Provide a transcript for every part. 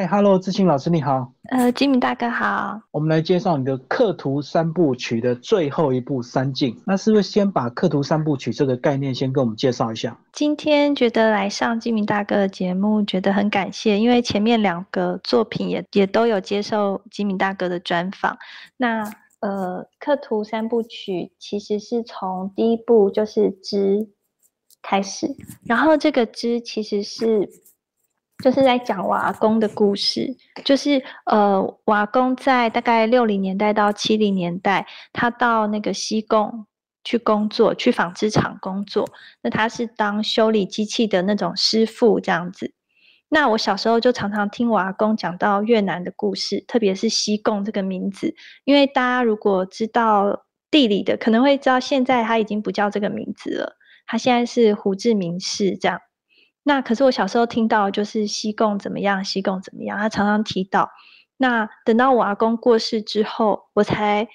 嗨，Hello，志清老师你好。呃，吉米大哥好。我们来介绍你的刻图三部曲的最后一部《三镜》。那是不是先把刻图三部曲这个概念先跟我们介绍一下？今天觉得来上吉米大哥的节目，觉得很感谢，因为前面两个作品也也都有接受吉米大哥的专访。那呃，刻图三部曲其实是从第一部就是知开始，然后这个知其实是。就是在讲瓦工的故事，就是呃，瓦工在大概六零年代到七零年代，他到那个西贡去工作，去纺织厂工作。那他是当修理机器的那种师傅这样子。那我小时候就常常听瓦工讲到越南的故事，特别是西贡这个名字，因为大家如果知道地理的，可能会知道现在他已经不叫这个名字了，他现在是胡志明市这样。那可是我小时候听到就是西贡怎么样，西贡怎么样，他常常提到。那等到我阿公过世之后，我才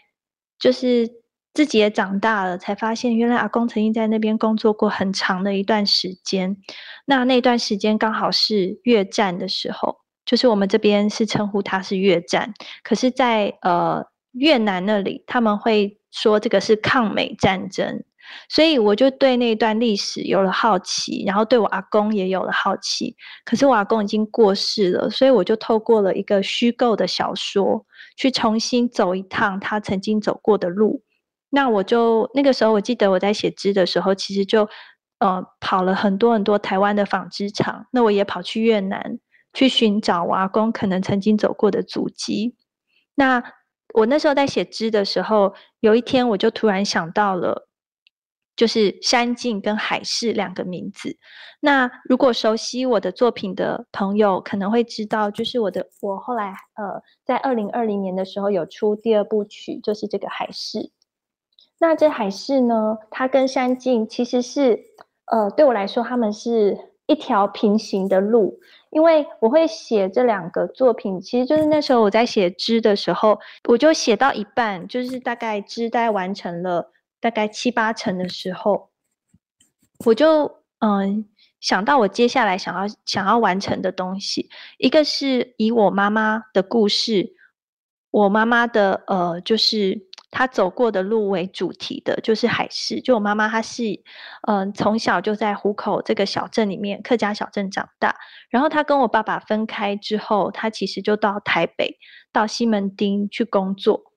就是自己也长大了，才发现原来阿公曾经在那边工作过很长的一段时间。那那段时间刚好是越战的时候，就是我们这边是称呼它是越战，可是，在呃越南那里他们会说这个是抗美战争。所以我就对那段历史有了好奇，然后对我阿公也有了好奇。可是我阿公已经过世了，所以我就透过了一个虚构的小说，去重新走一趟他曾经走过的路。那我就那个时候，我记得我在写织的时候，其实就呃跑了很多很多台湾的纺织厂。那我也跑去越南去寻找我阿公可能曾经走过的足迹。那我那时候在写织的时候，有一天我就突然想到了。就是山境跟海市两个名字。那如果熟悉我的作品的朋友，可能会知道，就是我的我后来呃，在二零二零年的时候有出第二部曲，就是这个海市。那这海市呢，它跟山境其实是呃，对我来说，他们是一条平行的路。因为我会写这两个作品，其实就是那时候我在写知的时候，我就写到一半，就是大概知大概完成了。大概七八成的时候，我就嗯想到我接下来想要想要完成的东西，一个是以我妈妈的故事，我妈妈的呃就是她走过的路为主题的，就是海事。就我妈妈她是嗯从小就在湖口这个小镇里面客家小镇长大，然后她跟我爸爸分开之后，她其实就到台北到西门町去工作。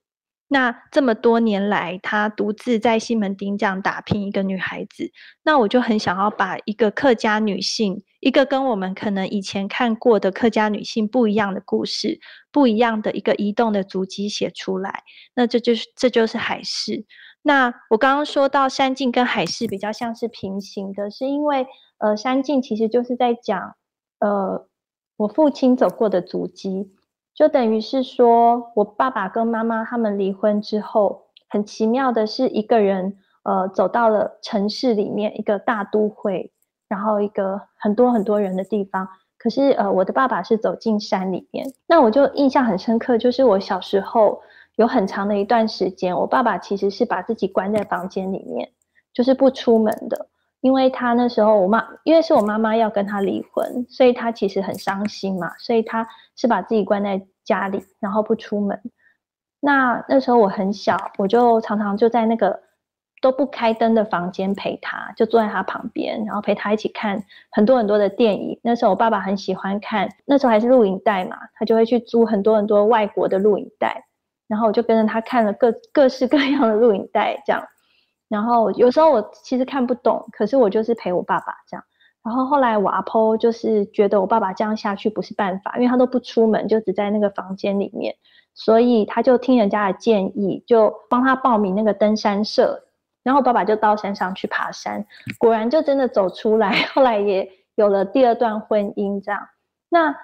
那这么多年来，她独自在西门町这样打拼，一个女孩子，那我就很想要把一个客家女性，一个跟我们可能以前看过的客家女性不一样的故事，不一样的一个移动的足迹写出来。那这就是这就是海市。那我刚刚说到山境跟海市比较像是平行的，是因为呃山境其实就是在讲呃我父亲走过的足迹。就等于是说，我爸爸跟妈妈他们离婚之后，很奇妙的是，一个人呃走到了城市里面一个大都会，然后一个很多很多人的地方。可是呃，我的爸爸是走进山里面。那我就印象很深刻，就是我小时候有很长的一段时间，我爸爸其实是把自己关在房间里面，就是不出门的。因为他那时候，我妈因为是我妈妈要跟他离婚，所以他其实很伤心嘛，所以他是把自己关在家里，然后不出门。那那时候我很小，我就常常就在那个都不开灯的房间陪他，就坐在他旁边，然后陪他一起看很多很多的电影。那时候我爸爸很喜欢看，那时候还是录影带嘛，他就会去租很多很多外国的录影带，然后我就跟着他看了各各式各样的录影带，这样。然后有时候我其实看不懂，可是我就是陪我爸爸这样。然后后来我阿婆就是觉得我爸爸这样下去不是办法，因为他都不出门，就只在那个房间里面，所以他就听人家的建议，就帮他报名那个登山社。然后爸爸就到山上去爬山，果然就真的走出来。后来也有了第二段婚姻这样。那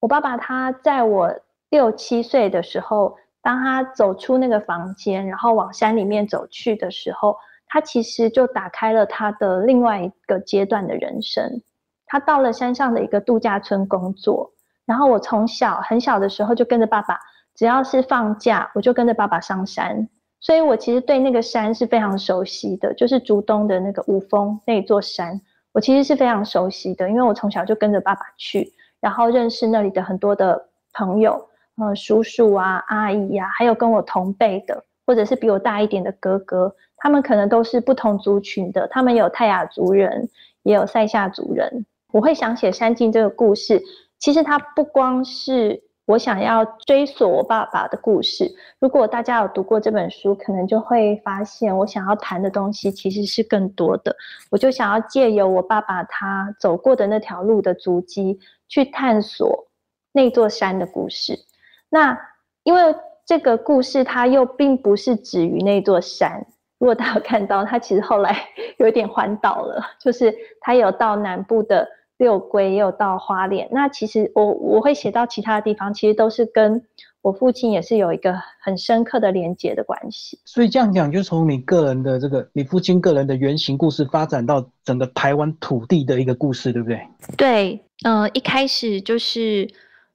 我爸爸他在我六七岁的时候。当他走出那个房间，然后往山里面走去的时候，他其实就打开了他的另外一个阶段的人生。他到了山上的一个度假村工作。然后我从小很小的时候就跟着爸爸，只要是放假，我就跟着爸爸上山。所以我其实对那个山是非常熟悉的，就是竹东的那个五峰那一座山，我其实是非常熟悉的，因为我从小就跟着爸爸去。然后认识那里的很多的朋友，呃，叔叔啊、阿姨呀，还有跟我同辈的，或者是比我大一点的哥哥，他们可能都是不同族群的，他们有泰雅族人，也有塞夏族人。我会想写山境这个故事，其实它不光是。我想要追索我爸爸的故事。如果大家有读过这本书，可能就会发现，我想要谈的东西其实是更多的。我就想要借由我爸爸他走过的那条路的足迹，去探索那座山的故事。那因为这个故事，它又并不是止于那座山。如果大家看到，它其实后来 有点环岛了，就是它有到南部的。六龟也有到花莲，那其实我我会写到其他的地方，其实都是跟我父亲也是有一个很深刻的连结的关系。所以这样讲，就从你个人的这个你父亲个人的原型故事，发展到整个台湾土地的一个故事，对不对？对，嗯，一开始就是，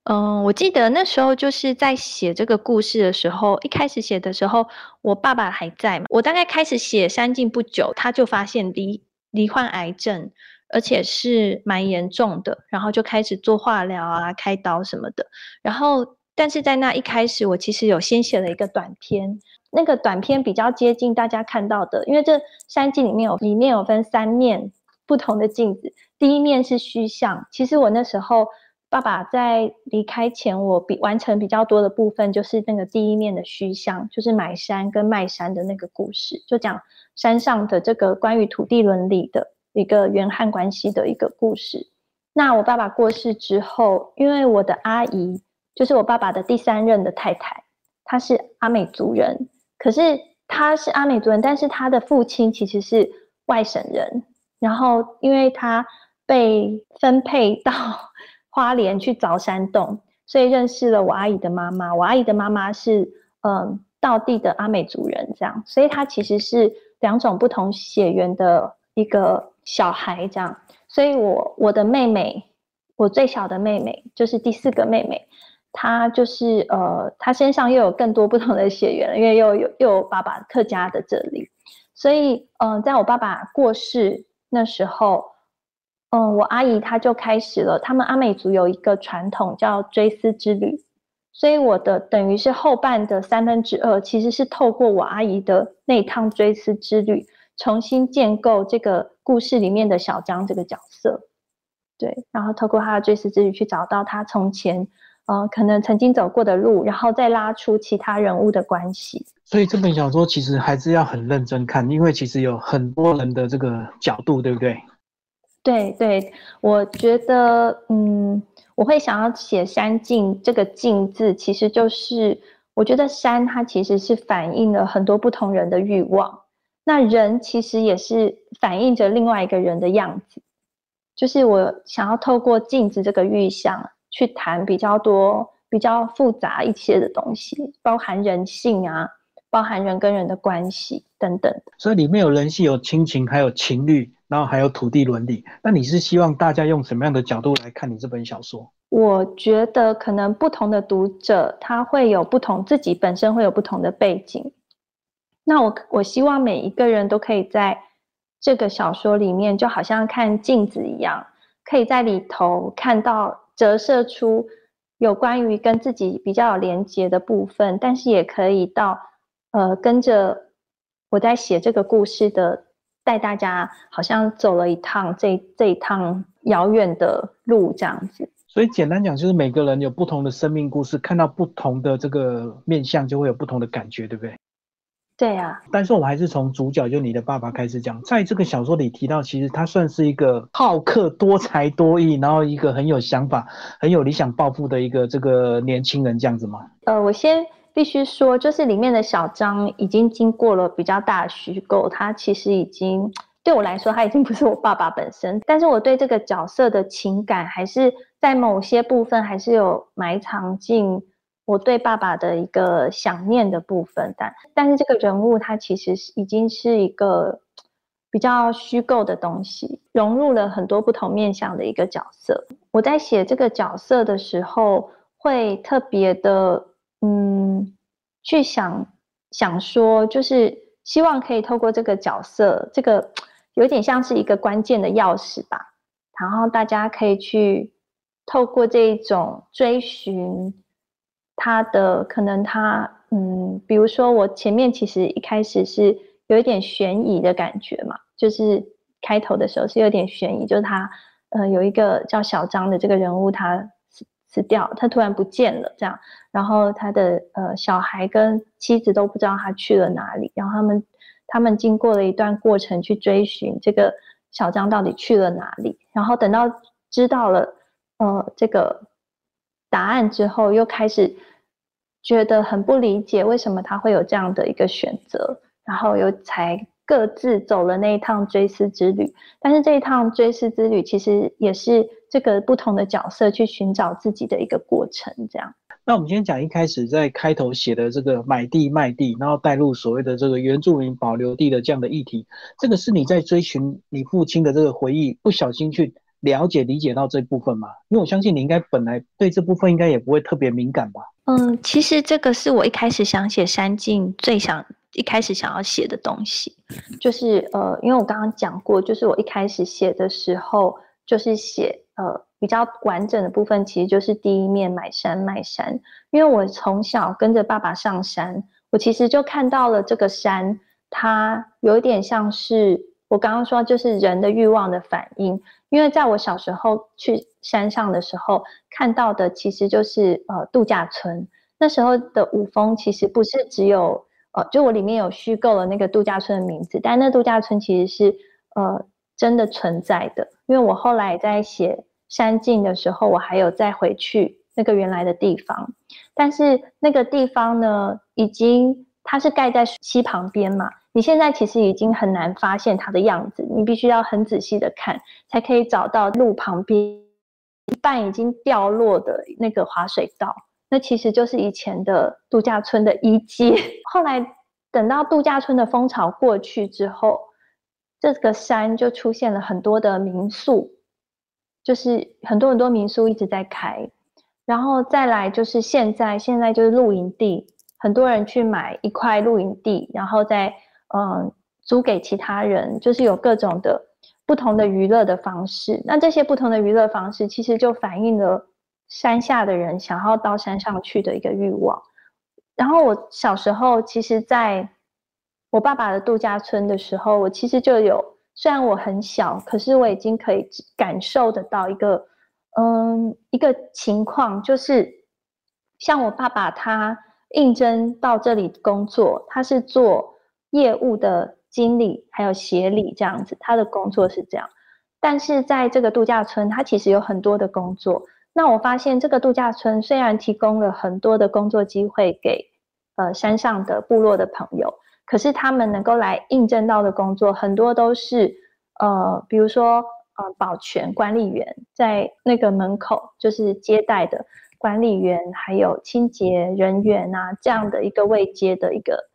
嗯，我记得那时候就是在写这个故事的时候，一开始写的时候，我爸爸还在嘛，我大概开始写山境不久，他就发现罹罹患癌症。而且是蛮严重的，然后就开始做化疗啊、开刀什么的。然后，但是在那一开始，我其实有先写了一个短片，那个短片比较接近大家看到的，因为这三镜里面有里面有分三面不同的镜子。第一面是虚像，其实我那时候爸爸在离开前，我比完成比较多的部分就是那个第一面的虚像，就是买山跟卖山的那个故事，就讲山上的这个关于土地伦理的。一个原汉关系的一个故事。那我爸爸过世之后，因为我的阿姨就是我爸爸的第三任的太太，她是阿美族人。可是她是阿美族人，但是她的父亲其实是外省人。然后因为他被分配到花莲去凿山洞，所以认识了我阿姨的妈妈。我阿姨的妈妈是嗯道地的阿美族人，这样，所以她其实是两种不同血缘的一个。小孩这样，所以我我的妹妹，我最小的妹妹就是第四个妹妹，她就是呃，她身上又有更多不同的血缘，因为又有又有爸爸客家的这里，所以嗯，在我爸爸过世那时候，嗯，我阿姨她就开始了，他们阿美族有一个传统叫追思之旅，所以我的等于是后半的三分之二，其实是透过我阿姨的那一趟追思之旅。重新建构这个故事里面的小张这个角色，对，然后透过他的追思之旅去找到他从前，呃，可能曾经走过的路，然后再拉出其他人物的关系。所以这本小说其实还是要很认真看，因为其实有很多人的这个角度，对不对？对对，我觉得，嗯，我会想要写山境这个境字，其实就是我觉得山它其实是反映了很多不同人的欲望。那人其实也是反映着另外一个人的样子，就是我想要透过镜子这个预象去谈比较多、比较复杂一些的东西，包含人性啊，包含人跟人的关系等等。所以里面有人性、有亲情，还有情侣，然后还有土地伦理。那你是希望大家用什么样的角度来看你这本小说？我觉得可能不同的读者他会有不同，自己本身会有不同的背景。那我我希望每一个人都可以在这个小说里面，就好像看镜子一样，可以在里头看到折射出有关于跟自己比较有连接的部分，但是也可以到呃跟着我在写这个故事的，带大家好像走了一趟这这一趟遥远的路这样子。所以简单讲，就是每个人有不同的生命故事，看到不同的这个面相，就会有不同的感觉，对不对？对呀，但是我们还是从主角就你的爸爸开始讲，在这个小说里提到，其实他算是一个好客、多才多艺，然后一个很有想法、很有理想抱负的一个这个年轻人，这样子吗？呃，我先必须说，就是里面的小张已经经过了比较大的虚构，他其实已经对我来说，他已经不是我爸爸本身，但是我对这个角色的情感，还是在某些部分还是有埋藏进。我对爸爸的一个想念的部分，但但是这个人物他其实是已经是一个比较虚构的东西，融入了很多不同面向的一个角色。我在写这个角色的时候，会特别的嗯去想想说，就是希望可以透过这个角色，这个有点像是一个关键的钥匙吧，然后大家可以去。透过这种追寻，他的可能他嗯，比如说我前面其实一开始是有一点悬疑的感觉嘛，就是开头的时候是有点悬疑，就是他呃有一个叫小张的这个人物他死掉，他突然不见了这样，然后他的呃小孩跟妻子都不知道他去了哪里，然后他们他们经过了一段过程去追寻这个小张到底去了哪里，然后等到知道了。呃，这个答案之后，又开始觉得很不理解，为什么他会有这样的一个选择，然后又才各自走了那一趟追思之旅。但是这一趟追思之旅，其实也是这个不同的角色去寻找自己的一个过程。这样。那我们今天讲一开始在开头写的这个买地卖地，然后带入所谓的这个原住民保留地的这样的议题，这个是你在追寻你父亲的这个回忆，不小心去。了解理解到这部分吗？因为我相信你应该本来对这部分应该也不会特别敏感吧。嗯，其实这个是我一开始想写山境最想一开始想要写的东西，就是呃，因为我刚刚讲过，就是我一开始写的时候，就是写呃比较完整的部分，其实就是第一面买山卖山，因为我从小跟着爸爸上山，我其实就看到了这个山，它有一点像是我刚刚说，就是人的欲望的反应。因为在我小时候去山上的时候，看到的其实就是呃度假村。那时候的五峰其实不是只有呃，就我里面有虚构了那个度假村的名字，但那度假村其实是呃真的存在的。因为我后来在写山境的时候，我还有再回去那个原来的地方，但是那个地方呢，已经它是盖在溪旁边嘛。你现在其实已经很难发现它的样子，你必须要很仔细的看，才可以找到路旁边一半已经掉落的那个滑水道，那其实就是以前的度假村的遗迹。后来等到度假村的风潮过去之后，这个山就出现了很多的民宿，就是很多很多民宿一直在开，然后再来就是现在，现在就是露营地，很多人去买一块露营地，然后再。嗯，租给其他人，就是有各种的不同的娱乐的方式。那这些不同的娱乐方式，其实就反映了山下的人想要到山上去的一个欲望。然后我小时候，其实在我爸爸的度假村的时候，我其实就有，虽然我很小，可是我已经可以感受得到一个，嗯，一个情况，就是像我爸爸他应征到这里工作，他是做。业务的经理还有协理这样子，他的工作是这样。但是在这个度假村，他其实有很多的工作。那我发现这个度假村虽然提供了很多的工作机会给呃山上的部落的朋友，可是他们能够来应征到的工作，很多都是呃，比如说呃保全管理员，在那个门口就是接待的管理员，还有清洁人员啊这样的一个位阶的一个。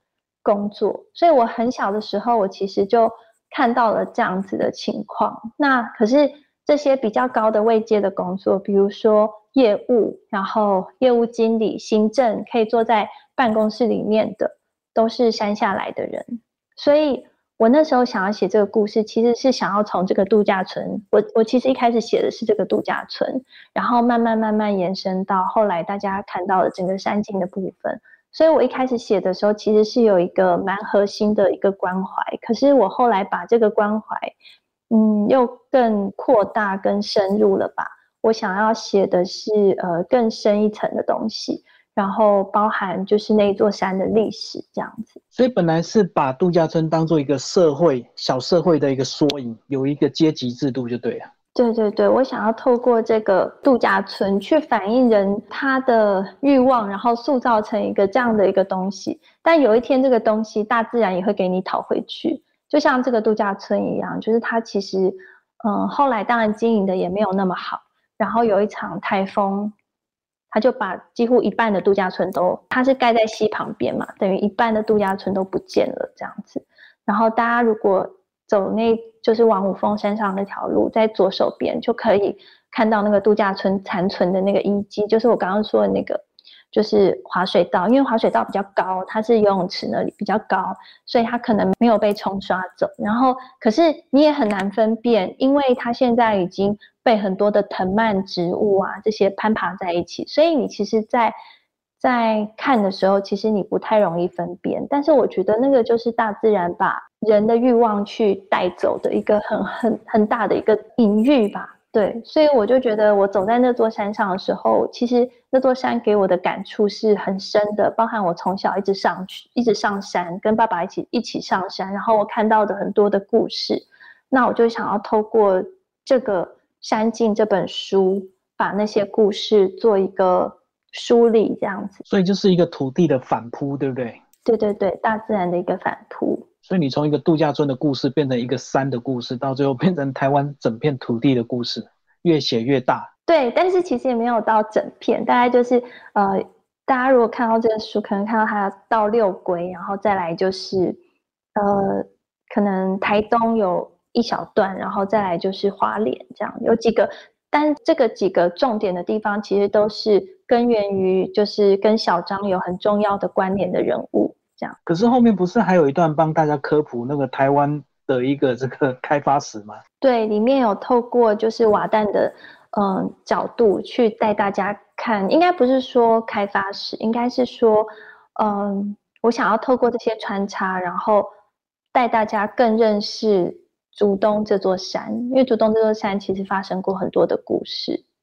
工作，所以我很小的时候，我其实就看到了这样子的情况。那可是这些比较高的位阶的工作，比如说业务，然后业务经理、行政，可以坐在办公室里面的，都是山下来的人。所以我那时候想要写这个故事，其实是想要从这个度假村，我我其实一开始写的是这个度假村，然后慢慢慢慢延伸到后来大家看到的整个山景的部分。所以我一开始写的时候，其实是有一个蛮核心的一个关怀，可是我后来把这个关怀，嗯，又更扩大、更深入了吧。我想要写的是呃更深一层的东西，然后包含就是那座山的历史这样子。所以本来是把度假村当做一个社会小社会的一个缩影，有一个阶级制度就对了。对对对，我想要透过这个度假村去反映人他的欲望，然后塑造成一个这样的一个东西。但有一天，这个东西大自然也会给你讨回去，就像这个度假村一样，就是它其实，嗯，后来当然经营的也没有那么好。然后有一场台风，他就把几乎一半的度假村都，它是盖在溪旁边嘛，等于一半的度假村都不见了这样子。然后大家如果走那就是往五峰山上那条路，在左手边就可以看到那个度假村残存的那个遗迹，就是我刚刚说的那个，就是滑水道。因为滑水道比较高，它是游泳池那里比较高，所以它可能没有被冲刷走。然后，可是你也很难分辨，因为它现在已经被很多的藤蔓植物啊这些攀爬在一起，所以你其实，在在看的时候，其实你不太容易分辨。但是我觉得那个就是大自然把人的欲望去带走的一个很很很大的一个隐喻吧。对，所以我就觉得我走在那座山上的时候，其实那座山给我的感触是很深的，包含我从小一直上去，一直上山，跟爸爸一起一起上山，然后我看到的很多的故事，那我就想要透过这个《山境》这本书，把那些故事做一个梳理，这样子。所以就是一个土地的反扑，对不对？对对对，大自然的一个反扑。所以你从一个度假村的故事变成一个山的故事，到最后变成台湾整片土地的故事，越写越大。对，但是其实也没有到整片，大概就是呃，大家如果看到这个书，可能看到它到六龟，然后再来就是呃，可能台东有一小段，然后再来就是花莲这样，有几个，但这个几个重点的地方，其实都是根源于就是跟小张有很重要的关联的人物。这样，可是后面不是还有一段帮大家科普那个台湾的一个这个开发史吗？对，里面有透过就是瓦旦的嗯角度去带大家看，应该不是说开发史，应该是说嗯，我想要透过这些穿插，然后带大家更认识竹东这座山，因为竹东这座山其实发生过很多的故事，对。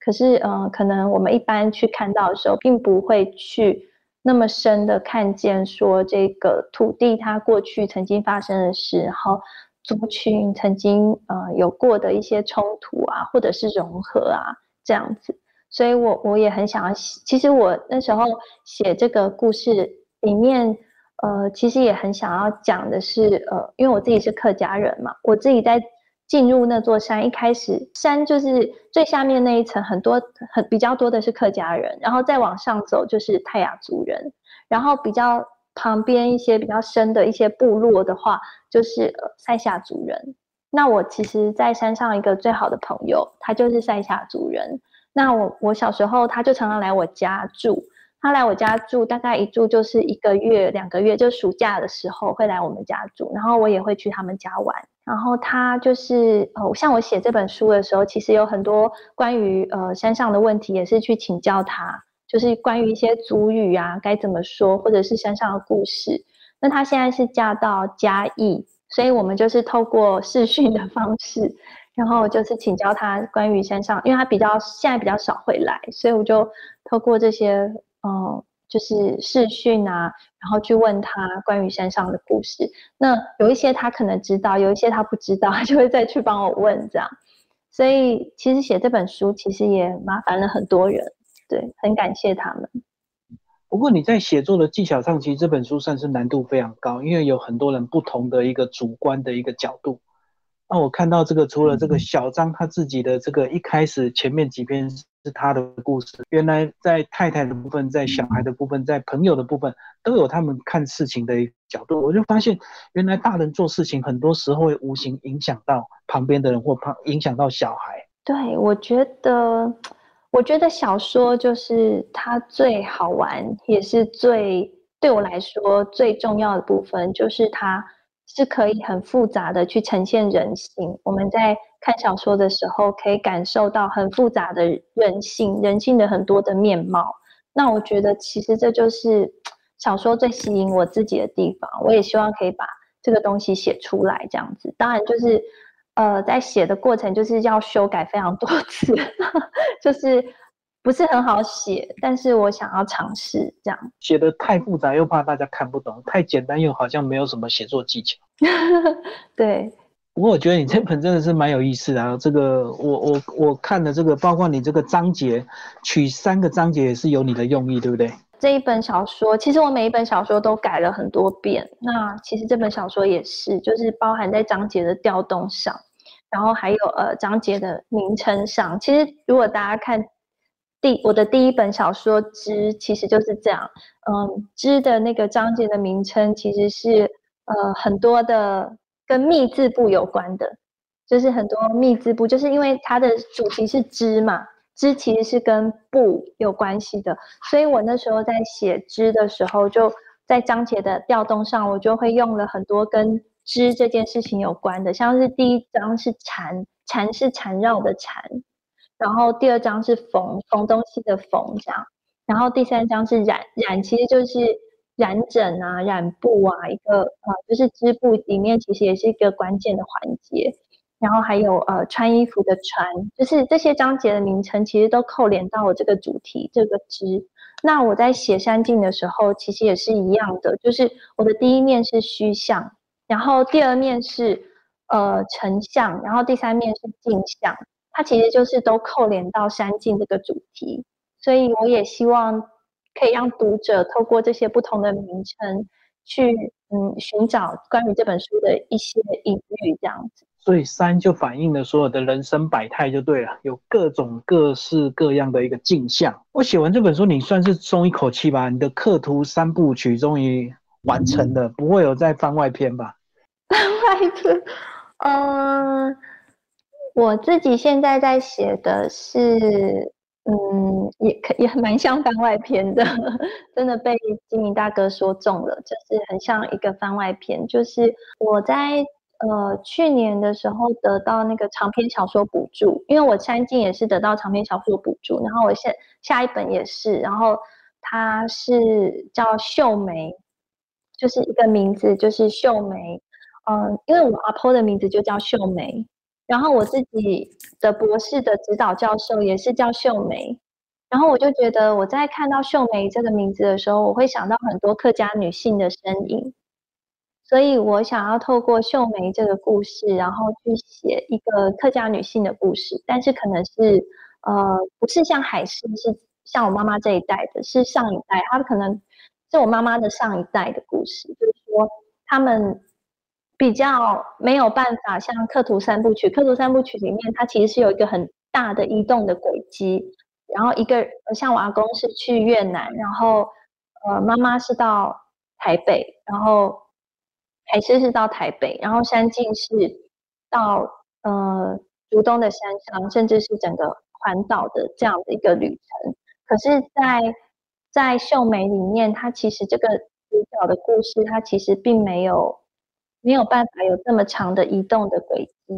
可是嗯，可能我们一般去看到的时候，并不会去。那么深的看见，说这个土地它过去曾经发生的事，然后族群曾经呃有过的一些冲突啊，或者是融合啊这样子，所以我我也很想要，其实我那时候写这个故事里面，呃，其实也很想要讲的是，呃，因为我自己是客家人嘛，我自己在。进入那座山，一开始山就是最下面那一层，很多很比较多的是客家人，然后再往上走就是泰雅族人，然后比较旁边一些比较深的一些部落的话，就是塞夏族人。那我其实，在山上一个最好的朋友，他就是塞夏族人。那我我小时候，他就常常来我家住，他来我家住，大概一住就是一个月、两个月，就暑假的时候会来我们家住，然后我也会去他们家玩。然后他就是呃，像我写这本书的时候，其实有很多关于呃山上的问题，也是去请教他，就是关于一些族语啊该怎么说，或者是山上的故事。那他现在是嫁到嘉义，所以我们就是透过视讯的方式，然后就是请教他关于山上，因为他比较现在比较少会来，所以我就透过这些嗯。就是视讯啊，然后去问他关于山上的故事。那有一些他可能知道，有一些他不知道，他 就会再去帮我问这样。所以其实写这本书其实也麻烦了很多人，对，很感谢他们。不过你在写作的技巧上，其实这本书算是难度非常高，因为有很多人不同的一个主观的一个角度。那我看到这个，除了这个小张他自己的这个一开始前面几篇。是他的故事。原来在太太的部分，在小孩的部分，在朋友的部分，都有他们看事情的角度。我就发现，原来大人做事情，很多时候会无形影响到旁边的人，或旁影响到小孩。对，我觉得，我觉得小说就是它最好玩，也是最对我来说最重要的部分，就是它是可以很复杂的去呈现人性。我们在。看小说的时候，可以感受到很复杂的人性，人性的很多的面貌。那我觉得，其实这就是小说最吸引我自己的地方。我也希望可以把这个东西写出来，这样子。当然，就是呃，在写的过程就是要修改非常多次，就是不是很好写。但是我想要尝试这样。写的太复杂，又怕大家看不懂；太简单，又好像没有什么写作技巧。对。不过我觉得你这本真的是蛮有意思的啊！这个我我我看的这个，包括你这个章节，取三个章节也是有你的用意，对不对？这一本小说，其实我每一本小说都改了很多遍。那其实这本小说也是，就是包含在章节的调动上，然后还有呃章节的名称上。其实如果大家看第我的第一本小说《之》，其实就是这样。嗯，《之》的那个章节的名称其实是呃很多的。跟密字部有关的，就是很多密字部，就是因为它的主题是知嘛，知其实是跟布有关系的，所以我那时候在写知的时候，就在章节的调动上，我就会用了很多跟知这件事情有关的，像是第一章是缠，缠是缠绕的缠，然后第二章是缝缝东西的缝这样，然后第三章是染染，其实就是染整啊、染布啊，一个呃就是织布里面其实也是一个关键的环节。然后还有呃穿衣服的穿，就是这些章节的名称其实都扣连到我这个主题这个织。那我在写山境的时候，其实也是一样的，就是我的第一面是虚像，然后第二面是呃成像，然后第三面是镜像，它其实就是都扣连到山境这个主题。所以我也希望可以让读者透过这些不同的名称去嗯寻找关于这本书的一些隐喻，这样子。所以山就反映了所有的人生百态，就对了，有各种各式各样的一个镜像。我写完这本书，你算是松一口气吧？你的刻图三部曲终于完成了，不会有再番外篇吧？番外篇，嗯，我自己现在在写的是，嗯，也可也蛮像番外篇的，真的被金明大哥说中了，就是很像一个番外篇，就是我在。呃，去年的时候得到那个长篇小说补助，因为我三进也是得到长篇小说补助，然后我现下一本也是，然后它是叫秀梅，就是一个名字，就是秀梅。嗯，因为我阿婆的名字就叫秀梅，然后我自己的博士的指导教授也是叫秀梅，然后我就觉得我在看到秀梅这个名字的时候，我会想到很多客家女性的身影。所以我想要透过秀梅这个故事，然后去写一个客家女性的故事，但是可能是呃不是像海狮，是像我妈妈这一代的，是上一代，她可能是我妈妈的上一代的故事，就是说他们比较没有办法像《刻图三部曲》，《刻图三部曲》里面它其实是有一个很大的移动的轨迹，然后一个像我阿公是去越南，然后呃妈妈是到台北，然后。海狮是到台北，然后山境是到呃竹东的山上，甚至是整个环岛的这样的一个旅程。可是，在在秀梅里面，它其实这个主角的故事，它其实并没有没有办法有这么长的移动的轨迹。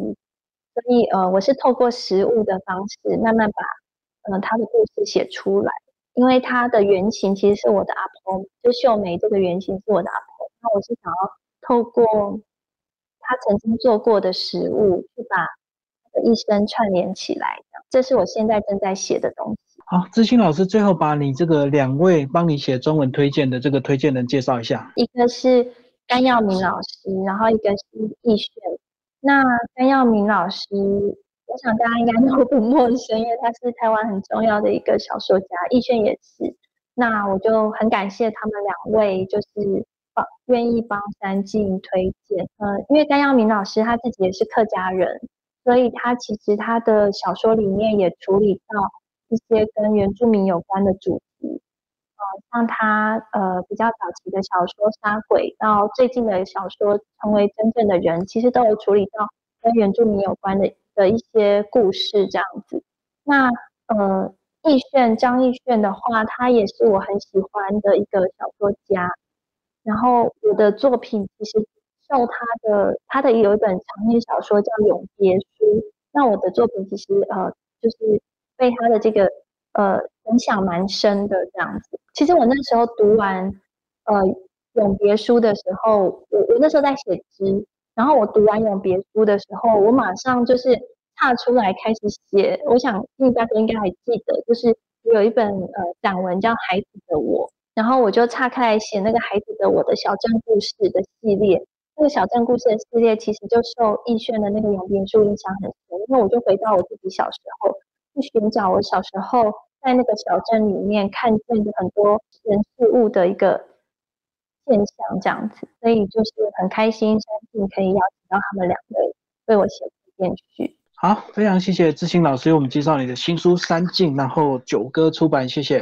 所以，呃，我是透过实物的方式，慢慢把呃他的故事写出来。因为他的原型其实是我的阿婆，就秀梅这个原型是我的阿婆。那我是想要。透过他曾经做过的食物，去把他的一生串联起来，这是我现在正在写的东西。好，知青老师，最后把你这个两位帮你写中文推荐的这个推荐人介绍一下。一个是甘耀明老师，然后一个是易炫。那甘耀明老师，我想大家应该 都不陌生，因为他是台湾很重要的一个小说家。易炫也是。那我就很感谢他们两位，就是。帮愿意帮三晋推荐，呃，因为甘耀明老师他自己也是客家人，所以他其实他的小说里面也处理到一些跟原住民有关的主题，像他呃比较早期的小说《杀鬼》，到最近的小说《成为真正的人》，其实都有处理到跟原住民有关的的一些故事这样子。那呃，易炫张易炫的话，他也是我很喜欢的一个小说家。然后我的作品其实受他的他的有一本长篇小说叫《永别书》，那我的作品其实呃就是被他的这个呃影响蛮深的这样子。其实我那时候读完呃《永别书》的时候，我我那时候在写诗，然后我读完《永别书》的时候，我马上就是踏出来开始写。我想大家应该还记得，就是我有一本呃散文叫《孩子的我》。然后我就岔开来写那个孩子的我的小镇故事的系列，那个小镇故事的系列其实就受易炫的那个永别书影响很深，因为我就回到我自己小时候，去寻找我小时候在那个小镇里面看见很多人事物的一个现象，这样子，所以就是很开心，相信可以邀请到他们两位为我写编剧。好，非常谢谢知心老师为我们介绍你的新书《三进》，然后九歌出版，谢谢。